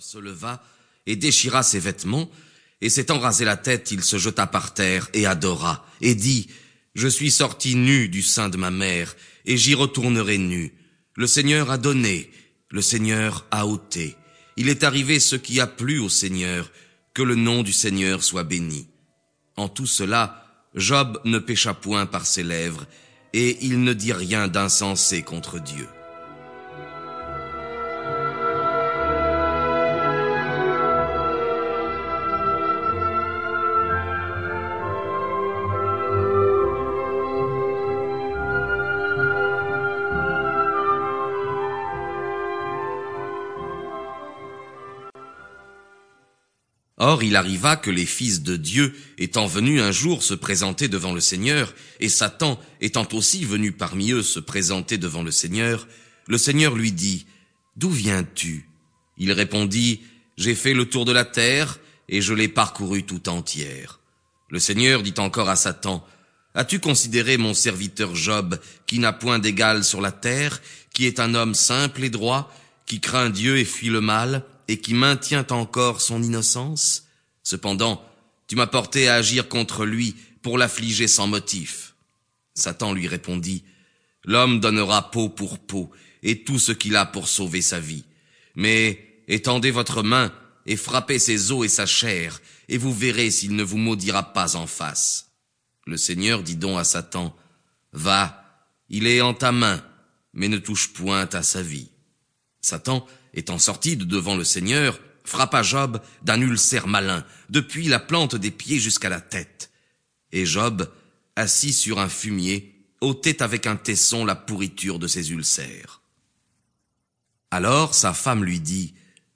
se leva et déchira ses vêtements, et s'étant rasé la tête, il se jeta par terre et adora, et dit, Je suis sorti nu du sein de ma mère, et j'y retournerai nu. Le Seigneur a donné, le Seigneur a ôté. Il est arrivé ce qui a plu au Seigneur, que le nom du Seigneur soit béni. En tout cela, Job ne pécha point par ses lèvres, et il ne dit rien d'insensé contre Dieu. Or il arriva que les fils de Dieu, étant venus un jour se présenter devant le Seigneur, et Satan étant aussi venu parmi eux se présenter devant le Seigneur, le Seigneur lui dit, D'où viens-tu? Il répondit, J'ai fait le tour de la terre, et je l'ai parcouru tout entière. Le Seigneur dit encore à Satan, As-tu considéré mon serviteur Job, qui n'a point d'égal sur la terre, qui est un homme simple et droit, qui craint Dieu et fuit le mal, et qui maintient encore son innocence Cependant, tu m'as porté à agir contre lui pour l'affliger sans motif. Satan lui répondit, L'homme donnera peau pour peau et tout ce qu'il a pour sauver sa vie. Mais étendez votre main et frappez ses os et sa chair, et vous verrez s'il ne vous maudira pas en face. Le Seigneur dit donc à Satan, Va, il est en ta main, mais ne touche point à sa vie. Satan étant sorti de devant le Seigneur, frappa Job d'un ulcère malin, depuis la plante des pieds jusqu'à la tête. Et Job, assis sur un fumier, ôtait avec un tesson la pourriture de ses ulcères. Alors sa femme lui dit,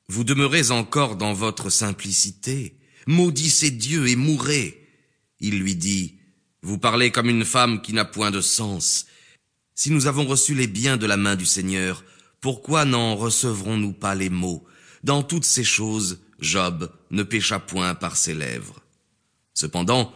Vous demeurez encore dans votre simplicité, maudissez Dieu et mourrez. Il lui dit, Vous parlez comme une femme qui n'a point de sens. Si nous avons reçu les biens de la main du Seigneur, pourquoi n'en recevrons-nous pas les mots? Dans toutes ces choses, Job ne pécha point par ses lèvres. Cependant,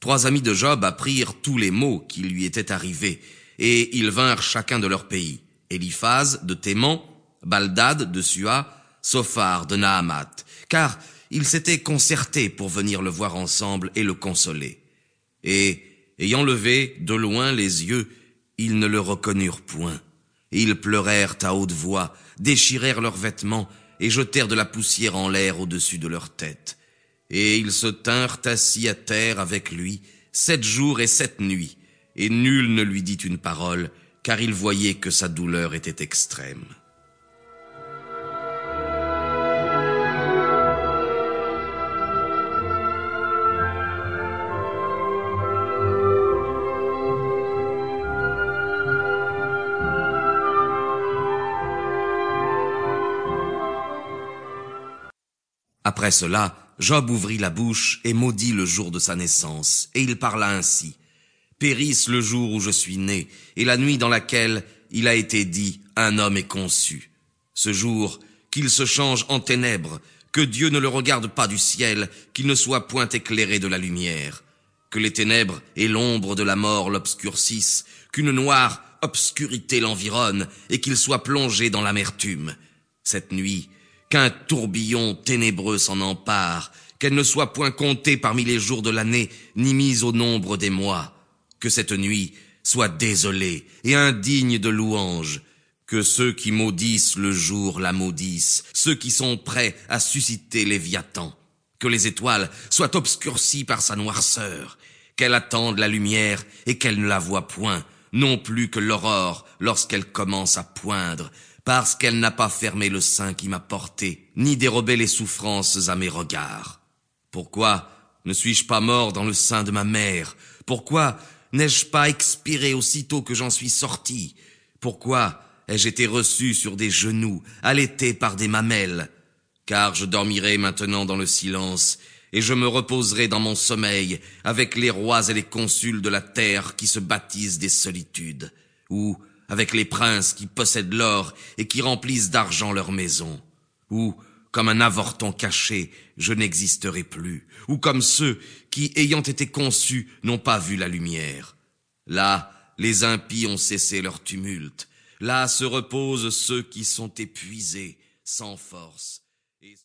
trois amis de Job apprirent tous les maux qui lui étaient arrivés, et ils vinrent chacun de leur pays. Eliphaz de Théman, Baldad de Sua, Sophar de Nahamat, car ils s'étaient concertés pour venir le voir ensemble et le consoler. Et, ayant levé de loin les yeux, ils ne le reconnurent point. Ils pleurèrent à haute voix, déchirèrent leurs vêtements et jetèrent de la poussière en l'air au-dessus de leur tête. Et ils se tinrent assis à terre avec lui sept jours et sept nuits, et nul ne lui dit une parole, car ils voyaient que sa douleur était extrême. Après cela, Job ouvrit la bouche et maudit le jour de sa naissance, et il parla ainsi. Périsse le jour où je suis né, et la nuit dans laquelle il a été dit, un homme est conçu. Ce jour, qu'il se change en ténèbres, que Dieu ne le regarde pas du ciel, qu'il ne soit point éclairé de la lumière, que les ténèbres et l'ombre de la mort l'obscurcissent, qu'une noire obscurité l'environne, et qu'il soit plongé dans l'amertume. Cette nuit, qu'un tourbillon ténébreux s'en empare, qu'elle ne soit point comptée parmi les jours de l'année, ni mise au nombre des mois, que cette nuit soit désolée et indigne de louange, que ceux qui maudissent le jour la maudissent, ceux qui sont prêts à susciter les viatans, que les étoiles soient obscurcies par sa noirceur, qu'elle attende la lumière et qu'elle ne la voit point, non plus que l'aurore lorsqu'elle commence à poindre, parce qu'elle n'a pas fermé le sein qui m'a porté, ni dérobé les souffrances à mes regards. Pourquoi ne suis-je pas mort dans le sein de ma mère? Pourquoi n'ai-je pas expiré aussitôt que j'en suis sorti? Pourquoi ai-je été reçu sur des genoux, allaité par des mamelles? Car je dormirai maintenant dans le silence, et je me reposerai dans mon sommeil avec les rois et les consuls de la terre qui se baptisent des solitudes, ou avec les princes qui possèdent l'or et qui remplissent d'argent leurs maisons, ou, comme un avorton caché, je n'existerai plus, ou comme ceux qui, ayant été conçus, n'ont pas vu la lumière. Là, les impies ont cessé leur tumulte, là se reposent ceux qui sont épuisés, sans force,